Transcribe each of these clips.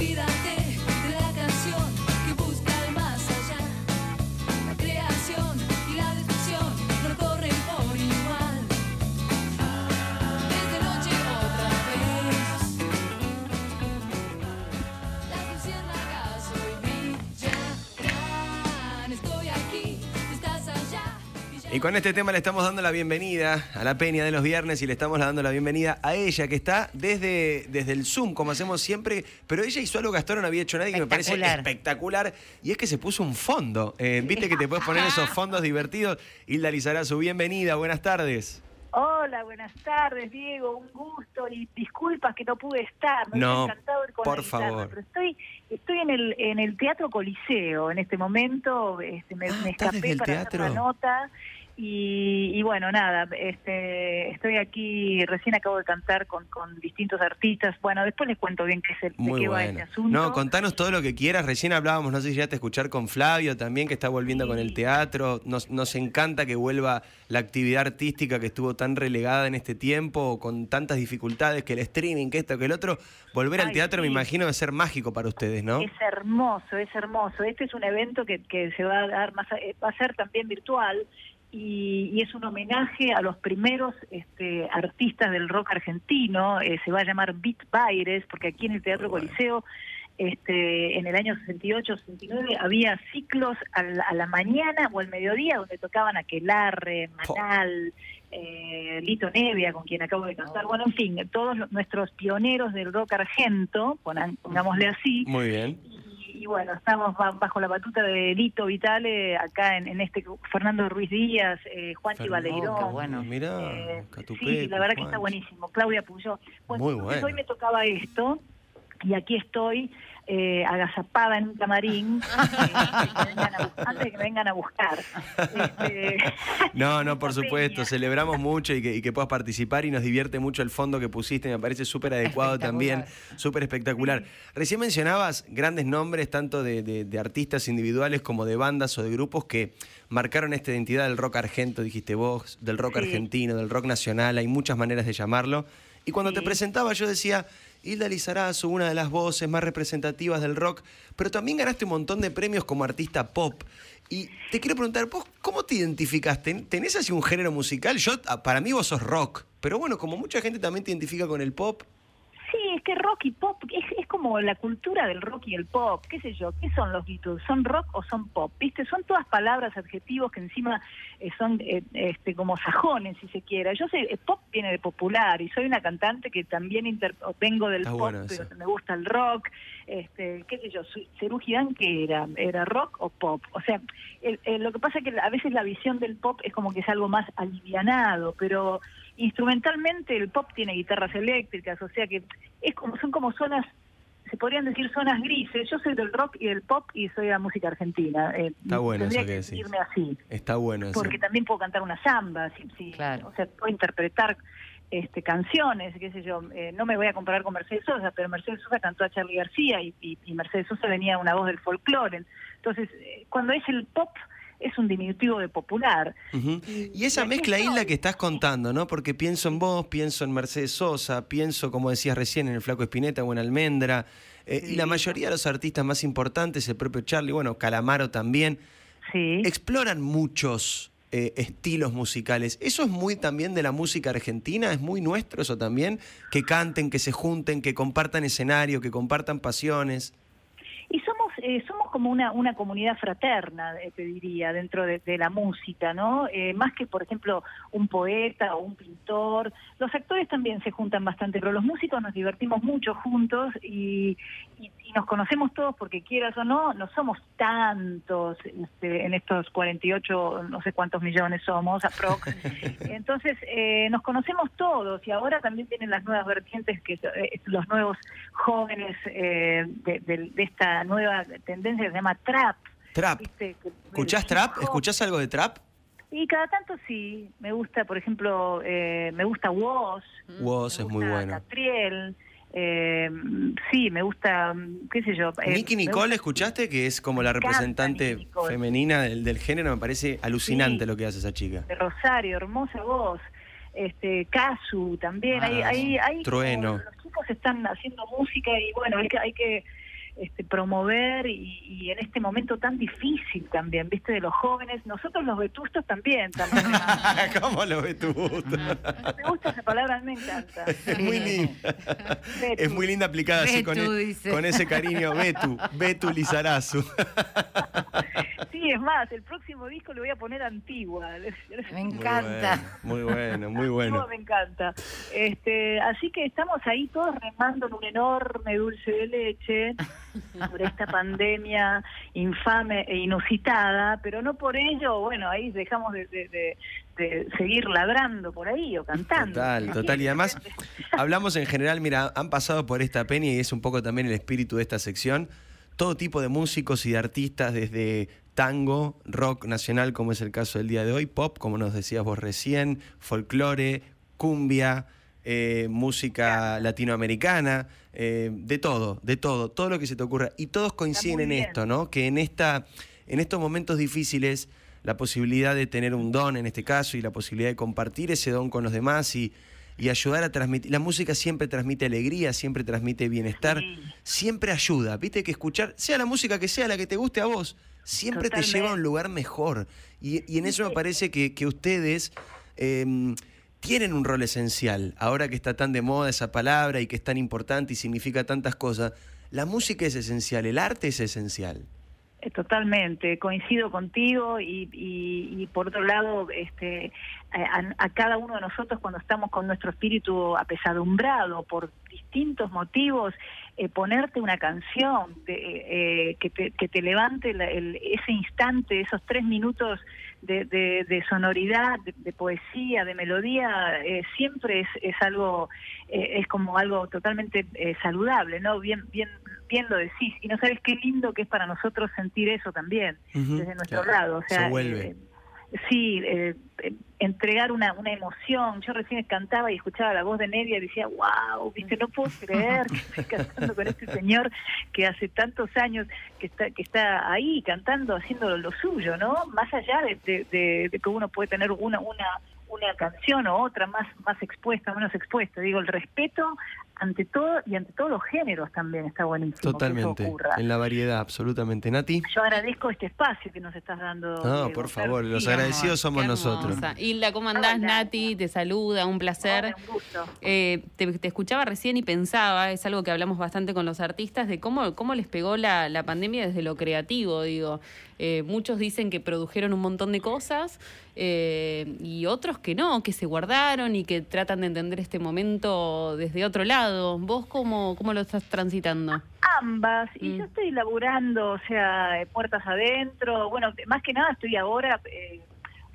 Olvídate Y con este tema le estamos dando la bienvenida a la Peña de los viernes y le estamos dando la bienvenida a ella, que está desde, desde el Zoom, como hacemos siempre, pero ella hizo algo que hasta ahora no había hecho nadie que me parece Espectacular. y es que se puso un fondo. Eh, Viste que te puedes poner esos fondos divertidos. Hilda Lizarazu, bienvenida, buenas tardes. Hola, buenas tardes, Diego. Un gusto y disculpas que no pude estar. Me No, encantado ir con por favor. Pero estoy, estoy en el en el Teatro Coliseo en este momento. Este, me, Ah, me ¿estás escapé para teatro? hacer la nota. Y, y bueno, nada, este, estoy aquí, recién acabo de cantar con, con distintos artistas. Bueno, después les cuento bien qué es el, de Muy qué va este asunto. No, contanos todo lo que quieras. Recién hablábamos, no sé si ya te escuchar con Flavio también, que está volviendo con el teatro. Nos, nos encanta que vuelva la actividad artística que estuvo tan relegada en este tiempo, con tantas dificultades, que el streaming, que esto, que el otro. Volver al teatro me imagino debe ser mágico para ustedes, ¿no? Es hermoso, es hermoso. Este es un evento que, que se va a dar más, a- eh, va a ser también virtual y, y es un homenaje a los primeros este, artistas del rock argentino. eh, se va a llamar Beat Baires, porque aquí en el Teatro bueno. Coliseo, este, en el año 68, 69, había ciclos a la, a la mañana o al mediodía donde tocaban Aquelarre, Po. Manal. eh, Lito Nevia, con quien acabo de cantar, bueno, en fin, todos los- nuestros pioneros del rock argento, pongámosle así, Muy bien. Y, bueno, estamos ba- bajo la batuta de Lito Vitale, acá en, en este Fernando Ruiz Díaz, eh, Baleirón. qué bueno. Eh, sí, la verdad que está buenísimo. Claudia Puyó. Bueno, Muy bueno. hoy me tocaba esto, y aquí estoy eh, agazapada en un camarín, eh, antes, que vengan a, bus- antes de que me vengan a buscar. Este, No, no, por supuesto. peña. Celebramos mucho y que, y que puedas participar y nos divierte mucho el fondo que pusiste. Me parece súper adecuado también, súper espectacular. Recién mencionabas grandes nombres, tanto de, de- de artistas individuales como de bandas o de grupos que marcaron esta identidad del rock argento, dijiste vos, del rock Sí. argentino, del rock nacional. Hay muchas maneras de llamarlo. Y cuando te presentaba, yo decía. Hilda Lizarazu, una de las voces más representativas del rock, pero también ganaste un montón de premios como artista pop. Y te quiero preguntar, ¿vos cómo te identificas? ¿Ten- ¿Tenés así un género musical? Yo, ah, para mí vos sos rock, pero bueno, como mucha gente también te identifica con el pop, Sí, es que rock y pop es, es como la cultura del rock y el pop, qué sé yo, ¿qué son los Beatles? ¿Son rock o son pop? ¿Viste? Son todas palabras, adjetivos que encima eh, son eh, este, como sajones, si se quiera. Yo sé, eh, pop viene de popular y soy una cantante que también vengo del Está pop, bueno pero me gusta el rock, este, qué sé yo, Girán, ¿qué era? ¿Era rock o pop? O sea, el- el- lo que pasa es que a veces la visión del pop es como que es algo más alivianado, pero instrumentalmente el pop tiene guitarras eléctricas, o sea que es como son como zonas se podrían decir zonas grises. Yo soy del rock y del pop y soy de la música argentina. Eh, Está bueno tendría eso que que decís. así, está bueno eso. porque también puedo cantar una samba, si, si- Claro. o sea, puedo interpretar este canciones, qué sé yo. Eh, no me voy a comparar con Mercedes Sosa, pero Mercedes Sosa cantó a Charlie García y, y- y Mercedes Sosa venía una voz del folclore. Entonces, eh, cuando es el pop es un diminutivo de popular. Y esa mezcla. Hilda, que estás contando, ¿no? Porque pienso en vos, pienso en Mercedes Sosa, pienso, como decías recién, en el Flaco Espineta o en Almendra. eh, y la mayoría de los artistas más importantes, el propio Charlie, bueno, Calamaro también, Sí. exploran muchos eh, estilos musicales. ¿Eso es muy también de la música argentina? ¿Es muy nuestro eso también? Que canten, que se junten, que compartan escenario, que compartan pasiones. Y somos eh, somos como una, una comunidad fraterna, eh, te diría, dentro de, de la música, ¿no? Eh, más que, por ejemplo, un poeta o un pintor. Los actores también se juntan bastante, pero los músicos nos divertimos mucho juntos y, y- y nos conocemos todos porque quieras o no, no somos tantos este, en estos 48, no sé cuántos millones somos, aprox. Entonces, eh, nos conocemos todos y ahora también tienen las nuevas vertientes, que eh, los nuevos jóvenes eh, de, de- de esta nueva tendencia que se llama trap. Trap. ¿viste? ¿Escuchás trap? ¿Escuchás algo de trap? Y cada tanto sí, me gusta, por ejemplo, eh, me gusta Woz. Woz es muy bueno. Catriel. Eh, sí, me gusta, qué sé yo. eh, Nicky Nicole, gusta- ¿escuchaste? Que es como la representante femenina del, del género. Me parece alucinante Sí. lo que hace esa chica. de Rosario, hermosa voz. Este, Casu también, hay, Ah, hay, hay Trueno. los chicos están haciendo música y bueno, hay que, hay que este, promover y, y en este momento tan difícil también, viste, de los jóvenes, nosotros los vetustos también. también ¿Cómo lo ves tú? me gusta esa palabra, a mí me encanta. Es muy linda. Betu. Es muy linda aplicada así con, e- con ese cariño. Betu, Betu Lizarazu. Sí, es más, el próximo disco le voy a poner Antigua. Me encanta. Muy bueno, muy bueno. Antigua me encanta. Este, así que estamos ahí todos remando en un enorme dulce de leche por esta pandemia infame e inusitada, pero no por ello, bueno, ahí dejamos de, de- de- de seguir ladrando por ahí o cantando. Total, total. Y además, hablamos en general, mira, han pasado por esta peña y es un poco también el espíritu de esta sección. Todo tipo de músicos y de artistas, desde tango, rock nacional, como es el caso del día de hoy, pop, como nos decías vos recién, folclore, cumbia, eh, música latinoamericana, eh, de todo, de todo, todo lo que se te ocurra. Y todos coinciden en esto, ¿no? Que en, esta, en estos momentos difíciles, la posibilidad de tener un don en este caso y la posibilidad de compartir ese don con los demás y, y ayudar a transmitir. La música siempre transmite alegría, siempre transmite bienestar, Sí. siempre ayuda. Viste que escuchar, sea la música que sea, la que te guste a vos, siempre te lleva a un lugar mejor. Y, y en eso me parece que, que ustedes em, tienen un rol esencial. Ahora que está tan de moda esa palabra y que es tan importante y significa tantas cosas, la música es esencial, el arte es esencial. Eh, Totalmente, coincido contigo y, y- y por otro lado, este, a, a cada uno de nosotros cuando estamos con nuestro espíritu apesadumbrado por distintos motivos, eh, ponerte una canción eh, que, te, que te levante la- el- ese instante, esos tres minutos de, de- de sonoridad, de, de poesía, de melodía, eh, siempre es, es algo, eh, es como algo totalmente eh, saludable, ¿no? Bien, bien, bien lo decís. Y no sabes qué lindo que es para nosotros sentir eso también, desde nuestro claro. lado. O sea, Se vuelve. Sí, eh, eh, entregar una, una emoción. Yo recién cantaba y escuchaba la voz de Nedia y decía, wow, viste, no puedo creer que estoy cantando con este señor que hace tantos años que está, que está ahí cantando, haciendo lo suyo, ¿no? Más allá de, de- de- de que uno puede tener una, una, una canción o otra más, más expuesta, menos expuesta. Digo, el respeto ante todo y ante todos los géneros también está buenísimo. que eso Totalmente, ocurra. en la variedad, absolutamente. Nati. Yo agradezco este espacio que nos estás dando. No, Diego. por favor, los Sí, agradecidos somos nosotros. Hilda, ¿cómo andás, Hola. Nati? Te saluda, un placer. Hola, un gusto. Eh, te, te escuchaba recién y pensaba, es algo que hablamos bastante con los artistas, de cómo, cómo les pegó la, la pandemia desde lo creativo, digo. Eh, muchos dicen que produjeron un montón de cosas eh, y otros que no, que se guardaron y que tratan de entender este momento desde otro lado. ¿Vos cómo, cómo lo estás transitando? Ambas, y Mm. yo estoy laburando, o sea, puertas adentro. Bueno, más que nada estoy ahora. eh,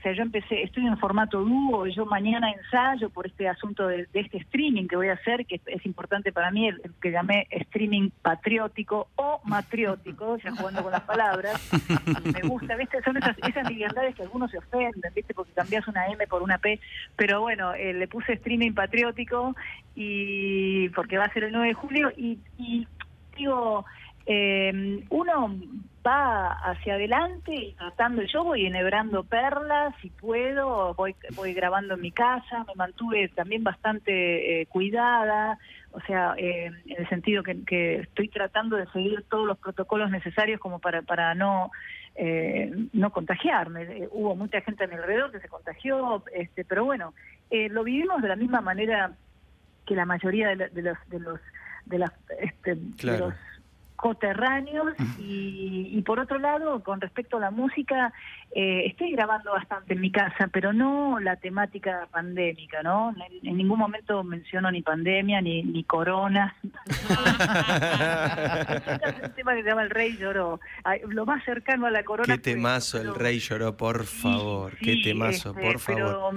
sea, yo empecé, estoy en formato dúo, yo mañana ensayo por este asunto de, este streaming que voy a hacer, que es, importante para mí, que llamé streaming patriótico o matriótico, ya jugando con las palabras. Me gusta, ¿viste? Son esas, esas liviandades que algunos se ofenden, ¿viste? Porque cambias una M por una P. Pero bueno, eh, le puse streaming patriótico y porque va a ser el 9 de julio y, y digo, eh, uno va hacia adelante y tratando, yo voy enhebrando perlas si puedo, voy, voy grabando en mi casa, me mantuve también bastante eh, cuidada, o sea, eh, en el sentido que, estoy tratando de seguir todos los protocolos necesarios como para, para no eh, no contagiarme. Eh, hubo mucha gente a mi alrededor que se contagió, este, pero bueno, eh, lo vivimos de la misma manera que la mayoría de, la- de los de los de las este, de Claro. los coterráneos y, y por otro lado con respecto a la música eh, estoy grabando bastante en mi casa pero no la temática pandémica no en, en ningún momento menciono ni pandemia ni ni coronas un tema que se llama el rey lloró Ay, lo más cercano a la corona Qué temazo, el rey lloró, por Sí, favor. Qué sí, temazo, este, por favor. Pero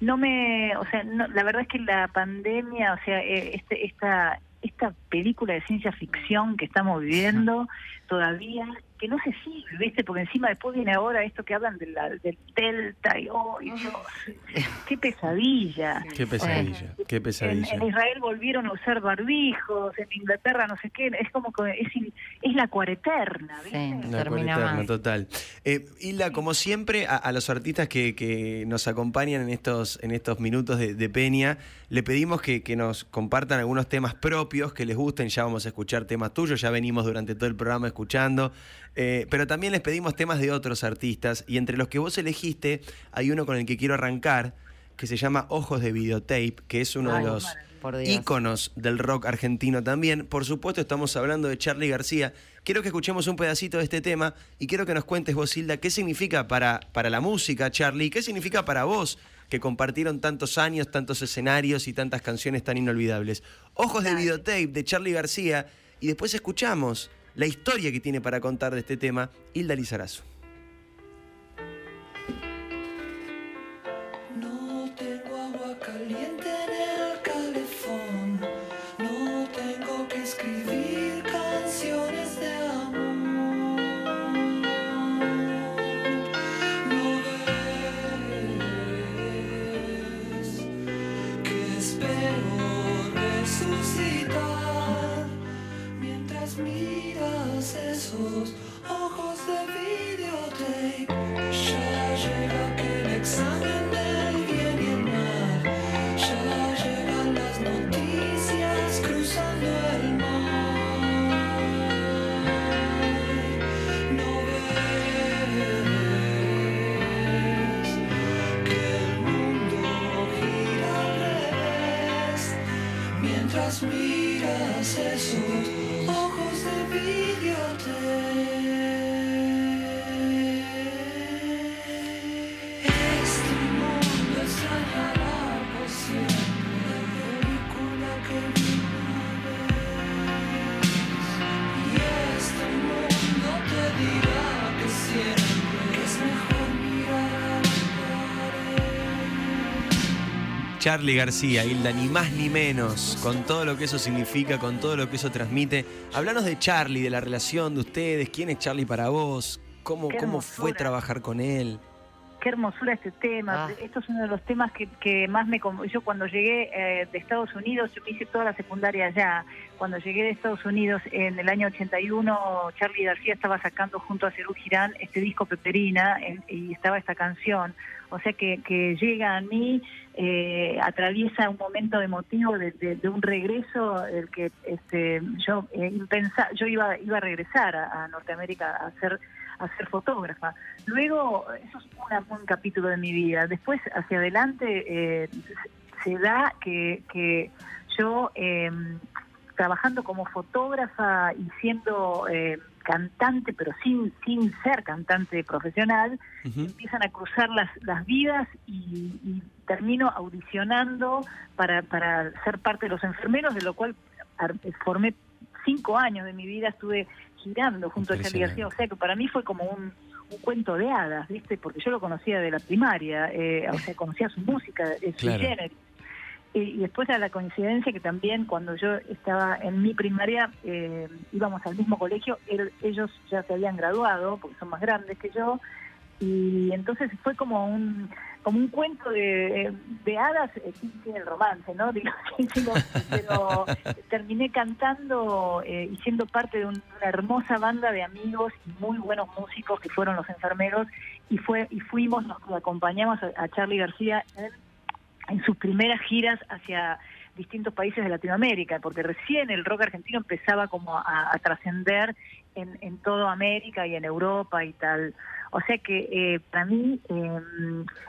no me, o sea, no- la verdad es que la pandemia, o sea, eh, este, esta esta película de ciencia ficción que estamos viviendo todavía, que no se sigue, ¿viste? Porque encima después viene ahora esto que hablan de la, del Delta y, oh, y Dios, qué pesadilla. Qué pesadilla, qué pesadilla. en Israel volvieron a usar barbijos, en Inglaterra no sé qué, es como que es, es la cuareterna, ¿viste? Sí. La mal. total. Eh, Hilda, como siempre, a, a los artistas que, que nos acompañan en estos, en estos minutos de, de Peña, le pedimos que, que nos compartan algunos temas propios que les gusten, ya vamos a escuchar temas tuyos, ya venimos durante todo el programa escuchando, eh, pero también les pedimos temas de otros artistas y entre los que vos elegiste hay uno con el que quiero arrancar que se llama Ojos de Videotape, que es uno Ay, de los íconos del rock argentino también. Por supuesto estamos hablando de Charlie García. Quiero que escuchemos un pedacito de este tema y quiero que nos cuentes vos, Hilda, qué significa para, para la música, Charlie, qué significa para vos que compartieron tantos años, tantos escenarios y tantas canciones tan inolvidables. Ojos de Videotape de Charlie García y después escuchamos la historia que tiene para contar de este tema Hilda Lizarazo. No tengo Charlie García, Hilda, ni más ni menos, con todo lo que eso significa, con todo lo que eso transmite. Hablanos de Charlie, de la relación de ustedes, quién es Charlie para vos, cómo, cómo fue trabajar con él. Qué hermosura este tema. Ah. Esto es uno de los temas que, que más me... Yo cuando llegué eh, de Estados Unidos, yo hice toda la secundaria allá. Cuando llegué de Estados Unidos en el año 81, Charlie García estaba sacando junto a Cerú Girán este disco Peperina en- y estaba esta canción. O sea que, que llega a mí, eh, atraviesa un momento emotivo de, un regreso del que este, yo eh, yo iba, iba a regresar a, Norteamérica a hacer a ser fotógrafa. Luego, eso es una- un capítulo de mi vida. Después, hacia adelante, eh, se da que, que yo, eh, trabajando como fotógrafa y siendo eh, cantante, pero sin, sin ser cantante profesional, empiezan a cruzar las, las vidas y, y termino audicionando para, para ser parte de los enfermeros, de lo cual ar- formé cinco años de mi vida, estuve girando junto a Charlie Impresionante. García, o sea que para mí fue como un, un cuento de hadas, ¿viste? Porque yo lo conocía de la primaria, eh, o sea, conocía su música, eh, su Claro. género. Y, después a la coincidencia que también cuando yo estaba en mi primaria eh, íbamos al mismo colegio, ellos ya se habían graduado porque son más grandes que yo y entonces fue como un como un cuento de, de hadas eh, sin, sin el romance, ¿no? Digo, pero terminé cantando eh, y siendo parte de un- una hermosa banda de amigos y muy buenos músicos que fueron los enfermeros y fue y fuimos, nos acompañamos a, a Charlie García en en sus primeras giras hacia distintos países de Latinoamérica, porque recién el rock argentino empezaba como a, trascender en, en toda América y en Europa y tal. O sea que eh, para mí, eh,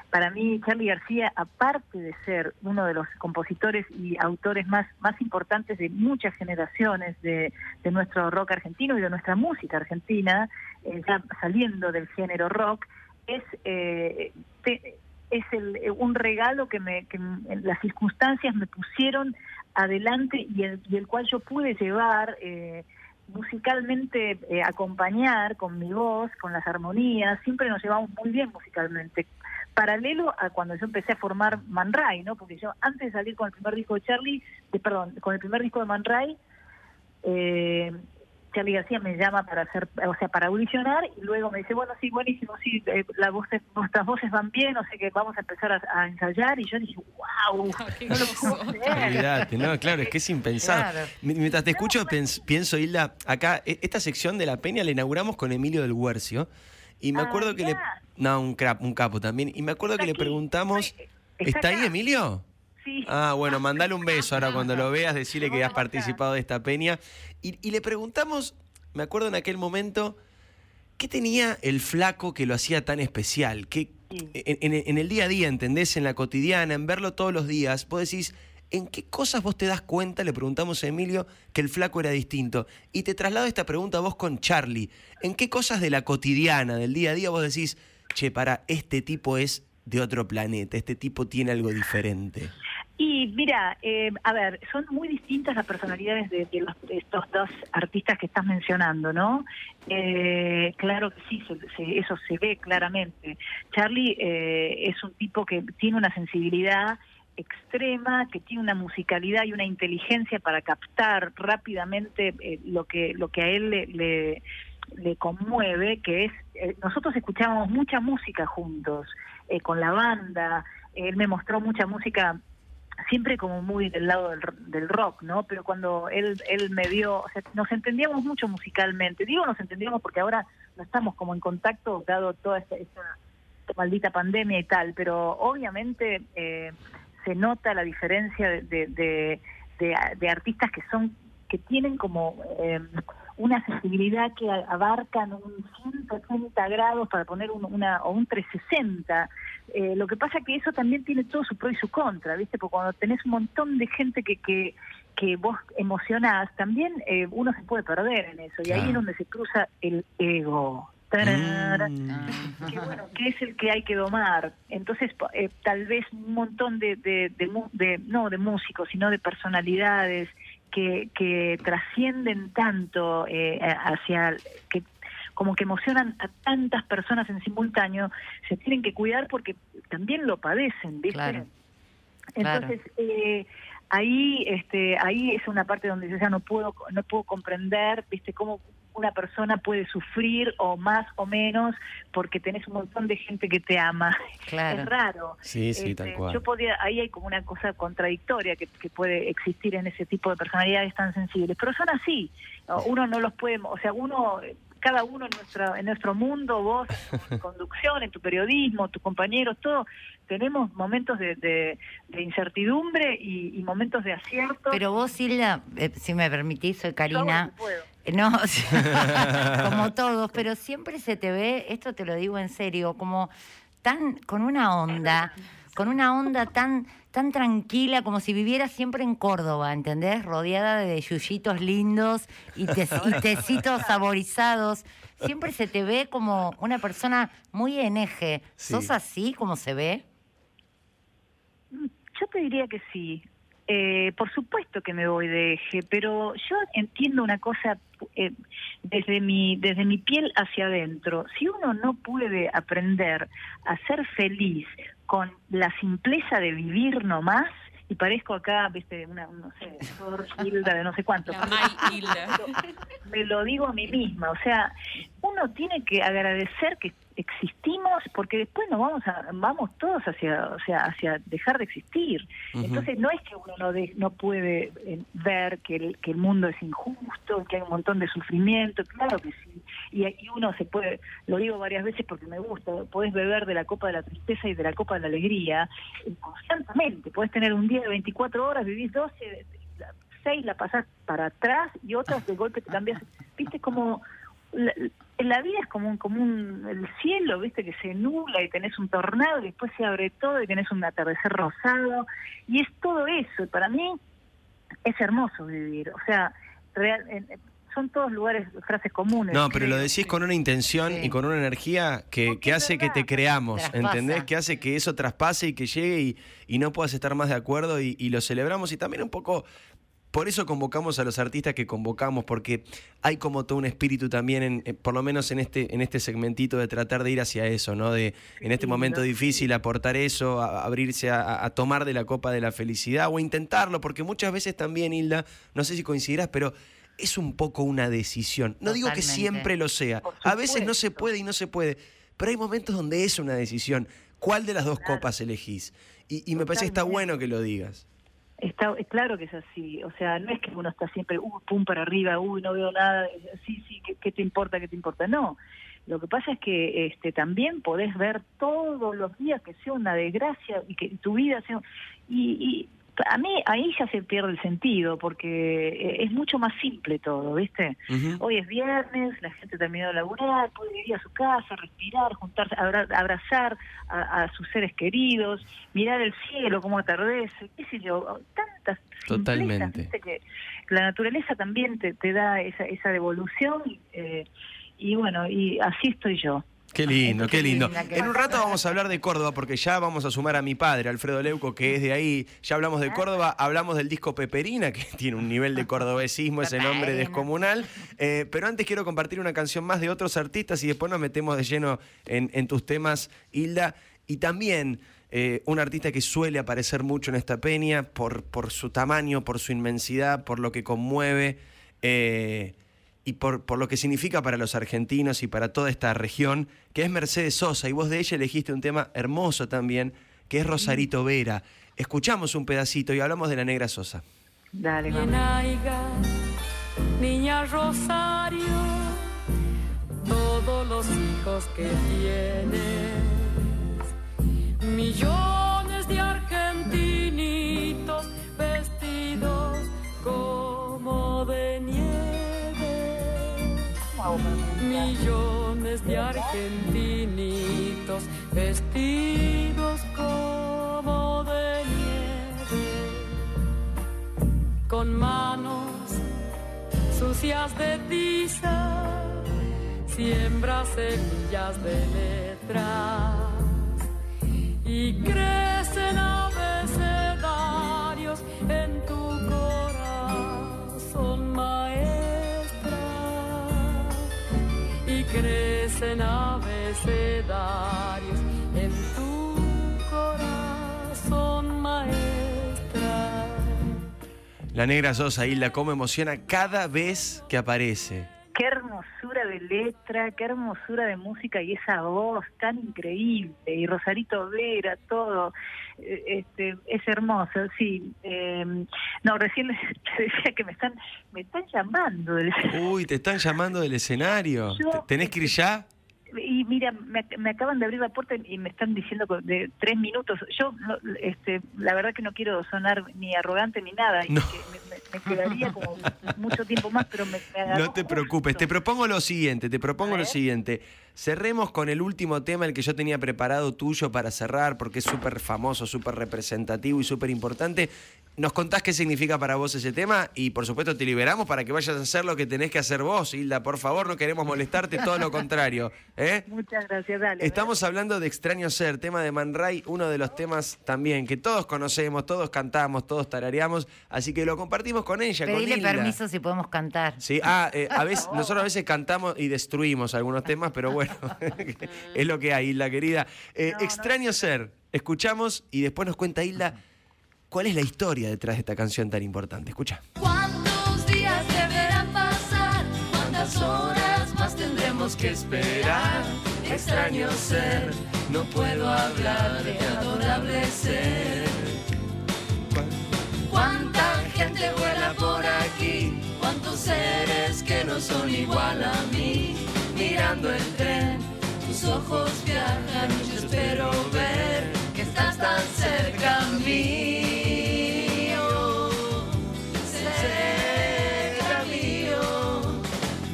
para mí Charlie García, aparte de ser uno de los compositores y autores más más importantes de muchas generaciones de, de nuestro rock argentino y de nuestra música argentina, eh, ya saliendo del género rock, es eh, te- es el, eh, un regalo que, me, que las circunstancias me pusieron adelante y el, y el cual yo pude llevar eh, musicalmente, eh, acompañar con mi voz, con las armonías, siempre nos llevamos muy bien musicalmente. Paralelo a cuando yo empecé a formar Man Ray, ¿no? Porque yo antes de salir con el primer disco de Charlie, de, perdón, con el primer disco de Man Ray, eh, Charlie García me llama para hacer, o sea, para audicionar y luego me dice, bueno, sí, buenísimo, sí, eh, la voz, nuestras voces van bien, o sea que vamos a empezar a, a ensayar y yo dije, wow, no lo puedo creer. No, claro, es que es impensado. Claro. Mi- Mientras te escucho, pens- pienso, Hilda, acá, e- esta sección de la Peña la inauguramos con Emilio del Huercio. Y me Ah, acuerdo que le. No, un, crap, un capo también. Y me acuerdo que le preguntamos. está- está ¿Está ahí. Emilio? Sí. Ah, bueno, mandale un beso ahora cuando lo veas, decirle que has participado de esta peña. Y, y le preguntamos, me acuerdo en aquel momento, ¿qué tenía el flaco que lo hacía tan especial? ¿Qué, Sí. en, en- en el día a día, ¿entendés? En la cotidiana, en verlo todos los días, vos decís, ¿en qué cosas vos te das cuenta, le preguntamos a Emilio, que el flaco era distinto? Y te traslado esta pregunta a vos con Charlie. ¿En qué cosas de la cotidiana, del día a día, vos decís, che, para, este tipo es de otro planeta, este tipo tiene algo diferente? Y mira, eh, a ver, son muy distintas las personalidades de, los- estos dos artistas que estás mencionando, ¿no? Eh, claro que sí, se- se- eso se ve claramente. Charlie eh, es un tipo que tiene una sensibilidad extrema, que tiene una musicalidad y una inteligencia para captar rápidamente eh, lo que lo que a él le, le, le conmueve, que es eh, nosotros escuchábamos mucha música juntos eh, con la banda. Él me mostró mucha música siempre como muy del lado del, del rock, ¿no? Pero cuando él, él me vio, o sea, nos entendíamos mucho musicalmente. Digo nos entendíamos porque ahora no estamos como en contacto, dado toda esta, esta maldita pandemia y tal, pero obviamente eh, se nota la diferencia de, de, de, de- de artistas que son que tienen como eh, una sensibilidad que abarcan un 180 grados para poner un, una o un 360 eh, lo que pasa que eso también tiene todo su pro y su contra, ¿viste? Porque cuando tenés un montón de gente que, que, que vos emocionás, también eh, uno se puede perder en eso. Y ahí es donde se cruza el ego. Mm. Que bueno, que es el que hay que domar. Entonces, eh, tal vez un montón de, de, de de- no de músicos, sino de personalidades que, que trascienden tanto eh, hacia que como que emocionan a tantas personas en simultáneo, se tienen que cuidar porque también lo padecen, ¿viste? Claro. Entonces, eh, ahí este ahí es una parte donde yo ya no puedo no puedo comprender, ¿viste? cómo una persona puede sufrir o más o menos porque tenés un montón de gente que te ama. Claro. Es raro. Sí, sí, Este, tal cual. Yo podía, ahí hay como una cosa contradictoria que, que puede existir en ese tipo de personalidades tan sensibles, pero son así. Uno no los puede, o sea, uno, cada uno en nuestro, en nuestro mundo, vos en tu conducción, en tu periodismo, tus compañeros, todo, tenemos momentos de, de- de incertidumbre y, y momentos de acierto. Pero vos, Hilda, eh, si me permitís, soy Yo hago lo Karina. que No, como todos, pero siempre se te ve, esto te lo digo en serio, como tan con una onda, con una onda tan tan tranquila como si vivieras siempre en Córdoba, ¿entendés? Rodeada de yuyitos lindos y, te- y tecitos saborizados. Siempre se te ve como una persona muy en eje. Sí. ¿Sos así como se ve? Yo te diría que sí. Eh, por supuesto que me voy de eje, pero yo entiendo una cosa eh, desde mi desde mi piel hacia adentro. Si uno no puede aprender a ser feliz con la simpleza de vivir nomás, y parezco acá, viste, una, no sé, Hilda de no sé cuánto. La May Hilda. me lo digo a mí misma, o sea, uno tiene que agradecer que existimos porque después nos vamos a, vamos todos hacia, o sea, hacia dejar de existir. Entonces no es que uno no de- no puede eh, ver que el, que el mundo es injusto, que hay un montón de sufrimiento, claro que sí. Y, y uno se puede, lo digo varias veces porque me gusta, podés beber de la copa de la tristeza y de la copa de la alegría eh, constantemente. Podés tener un día de 24 horas, vivís 12, la- seis la pasás para atrás y otras de golpe te cambias. Viste como la, la vida es como un, como un el cielo, viste que se nubla y tenés un tornado y después se abre todo y tenés un atardecer rosado y es todo eso. Y para mí es hermoso vivir, o sea, real, son todos lugares, frases comunes. No, pero lo decís con una intención Sí. y con una energía que, que hace que te creamos, Traspasa. ¿entendés? Que hace que eso traspase y que llegue y, y no puedas estar más de acuerdo y, y lo celebramos. Y también un poco, por eso convocamos a los artistas que convocamos, porque hay como todo un espíritu también, en, eh, por lo menos en este, en este segmentito, de tratar de ir hacia eso, ¿no? De en este momento difícil aportar eso, a- a abrirse a, a tomar de la copa de la felicidad o intentarlo, porque muchas veces también, Hilda, no sé si coincidirás, pero es un poco una decisión. No digo que siempre lo sea. A veces no se puede y no se puede. Pero hay momentos donde es una decisión. ¿Cuál de las dos copas elegís? Y, y me parece que está bueno que lo digas. Está, es claro que es así, o sea, no es que uno está siempre, uy, pum, para arriba, uy, no veo nada, sí, sí, ¿qué, te importa, qué te importa? No, lo que pasa es que este también podés ver todos los días que sea una desgracia y que tu vida sea... Y A mí ahí ya se pierde el sentido porque eh, es mucho más simple todo, ¿viste? Hoy es viernes, la gente terminó de laburar, puede ir a su casa, respirar, juntarse, abra- abrazar a, a sus seres queridos, mirar el cielo, cómo atardece, qué sé yo, tantas Totalmente. ¿viste? que la naturaleza también te, te da esa, esa devolución eh, y bueno, y así estoy yo. Qué lindo, qué lindo. En un rato vamos a hablar de Córdoba porque ya vamos a sumar a mi padre, Alfredo Leuco, que es de ahí. Ya hablamos de Córdoba, hablamos del disco Peperina, que tiene un nivel de cordobesismo, ese nombre descomunal. Eh, pero antes quiero compartir una canción más de otros artistas y después nos metemos de lleno en, en tus temas, Hilda. Y también eh, un artista que suele aparecer mucho en esta peña por, por su tamaño, por su inmensidad, por lo que conmueve. eh, y por, por lo que significa para los argentinos y para toda esta región, que es Mercedes Sosa, y vos de ella elegiste un tema hermoso también, que es Rosarito Vera. Escuchamos un pedacito y hablamos de la negra Sosa. Dale, niña Rosario, todos los hijos que tienes, millones argentinitos vestidos como de nieve con manos sucias de tiza, siembra semillas de letras y crecen abecedarios crecen abecedarios en tu corazón, maestra. La negra Sosa, Hilda, cómo emociona cada vez que aparece. De letra, qué hermosura de música y esa voz tan increíble. Y Rosarito Vera, todo. eh, Este, es hermoso, sí. Eh, no, recién te decía que me están, me están llamando. del- Uy, te están llamando del escenario. Yo- ¿Te- ¿Tenés que ir ya? Y mira, me, me acaban de abrir la puerta y me están diciendo de tres minutos. Yo, no, este, la verdad que no quiero sonar ni arrogante ni nada. y No. que me, me- quedaría como mucho tiempo más, pero me, me No te justo. preocupes, te propongo lo siguiente, te propongo lo siguiente. Cerremos con el último tema, el que yo tenía preparado tuyo para cerrar, porque es súper famoso, súper representativo y súper importante. Nos contás qué significa para vos ese tema y por supuesto te liberamos para que vayas a hacer lo que tenés que hacer vos, Hilda. Por favor, no queremos molestarte, todo lo contrario. ¿eh? Muchas gracias, dale. Estamos hablando de Extraño Ser, tema de Man Ray, uno de los temas también que todos conocemos, todos cantamos, todos tarareamos, así que lo compartimos con ella, con Pedirle Hilda. permiso si podemos cantar. Sí, ah, eh, a veces, nosotros a veces cantamos y destruimos algunos temas, pero bueno, es lo que hay, Hilda querida. Eh, extraño ser, escuchamos y después nos cuenta Hilda cuál es la historia detrás de esta canción tan importante. Escucha. ¿Cuántos días deberán pasar? ¿Cuántas horas más tendremos que esperar? Extraño ser, no puedo hablar de adorable ser. ¿Cuánta gente vuela por aquí? ¿Cuántos seres que no son igual a mí? Mirando el tren, tus ojos viajan y yo espero ver que estás tan cerca mío. Cerca mío.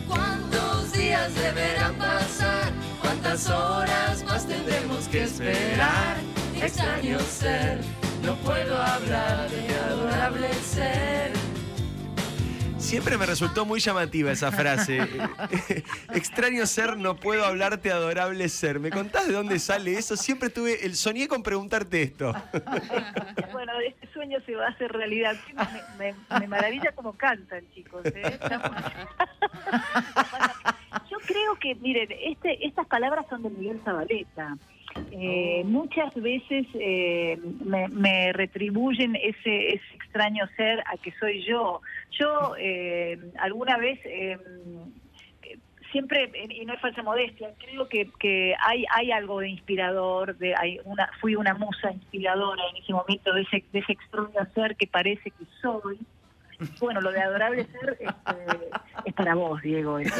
¿Cuántos días deberán pasar? ¿Cuántas horas más tendremos que esperar? Extraño ser, no puedo hablar de adorable ser. Siempre me resultó muy llamativa esa frase. Extraño ser, no puedo hablarte adorable ser. ¿Me contás de dónde sale eso? Siempre tuve el soñé con preguntarte esto. Bueno, este sueño se va a hacer realidad. Me, me- me maravilla cómo cantan, chicos. ¿eh? Yo creo que, miren, este, estas palabras son de Miguel Zabaleta. Eh, muchas veces eh, me, me retribuyen ese, ese extraño ser a que soy yo. Yo eh, alguna vez eh, siempre, y no es falsa modestia, creo que, que hay, hay algo de inspirador, de, hay una, fui una musa inspiradora en ese momento de ese, de ese extraño ser que parece que soy. Bueno, lo de adorable ser este, es para vos, Diego. ¿eh?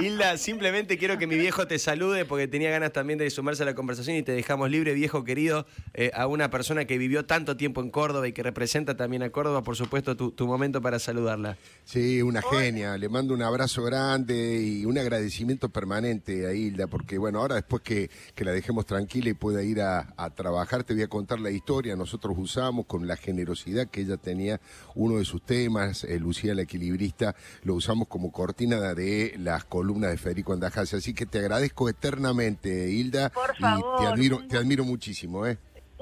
Hilda, simplemente quiero que mi viejo te salude porque tenía ganas también de sumarse a la conversación y te dejamos libre, viejo querido, eh, a una persona que vivió tanto tiempo en Córdoba y que representa también a Córdoba. Por supuesto, tu, tu momento para saludarla. Sí, una genia. Le mando un abrazo grande y un agradecimiento permanente a Hilda, porque bueno, ahora después que, que la dejemos tranquila y pueda ir a, a trabajar, te voy a contar la historia. Nosotros usamos con la generosidad que ella tenía uno de sus temas, eh, Lucía la equilibrista, lo usamos como cortina de las columnas de Federico Andajase. Así que te agradezco eternamente, Hilda, Por y te admiro, te admiro muchísimo, ¿eh?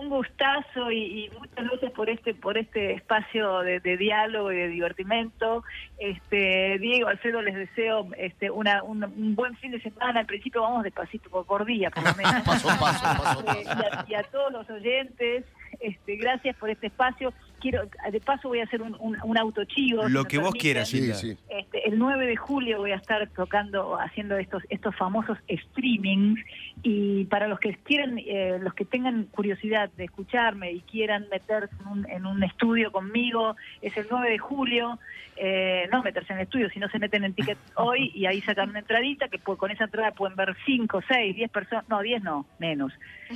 Un gustazo y, y muchas gracias por este por este espacio de, de diálogo y de divertimento. Este Diego, Alfredo, les deseo este una, un, un buen fin de semana. Al principio vamos despacito por, por día, por lo menos. Paso paso, y, a, y a todos los oyentes, este, gracias por este espacio. Quiero, de paso voy a hacer un, un, un autochivo. Lo que vos permiten. quieras, Sí. Este, el 9 de julio voy a estar tocando, haciendo estos estos famosos streamings y para los que quieran, eh, los que tengan curiosidad de escucharme y quieran meterse en un, en un estudio conmigo, es el 9 de julio, eh, no meterse en el estudio, sino se meten en Ticket hoy y ahí sacan una entradita que con esa entrada pueden ver 5, 6, 10 personas, no, 10 no, menos,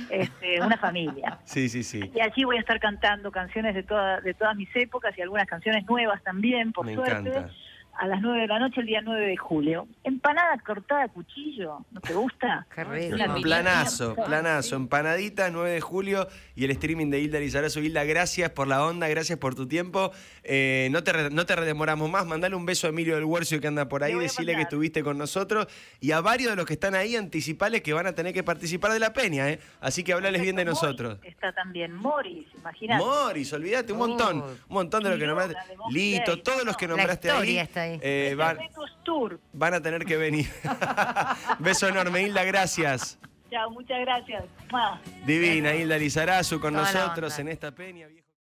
este, una familia. Sí, sí, sí. Y allí voy a estar cantando canciones de, toda, de todas mis épocas y algunas canciones nuevas también, por Me suerte. encanta. A las 9 de la noche, el día 9 de julio. Empanada cortada a cuchillo, ¿no te gusta? Qué rico. Planazo, planazo. Empanadita, 9 de julio y el streaming de Hilda Lizarazo. Hilda, gracias por la onda, gracias por tu tiempo. Eh, no, te, re- no te redemoramos más. Mandale un beso a Emilio del Huercio que anda por ahí, decirle que estuviste con nosotros. Y a varios de los que están ahí, anticipales que van a tener que participar de la peña, ¿eh? Así que hablales bien de Morris nosotros. Está también Morris, imagínate. Moris, olvídate, un montón. Un montón de los que nombraste. Lito, todos los que La nombraste ahí. está ahí. eh, van, Metus Tour. van a tener que venir. Beso enorme, Hilda, gracias. Chao, muchas gracias. Divina, Hilda Lizarazu con Toda nosotros en esta peña.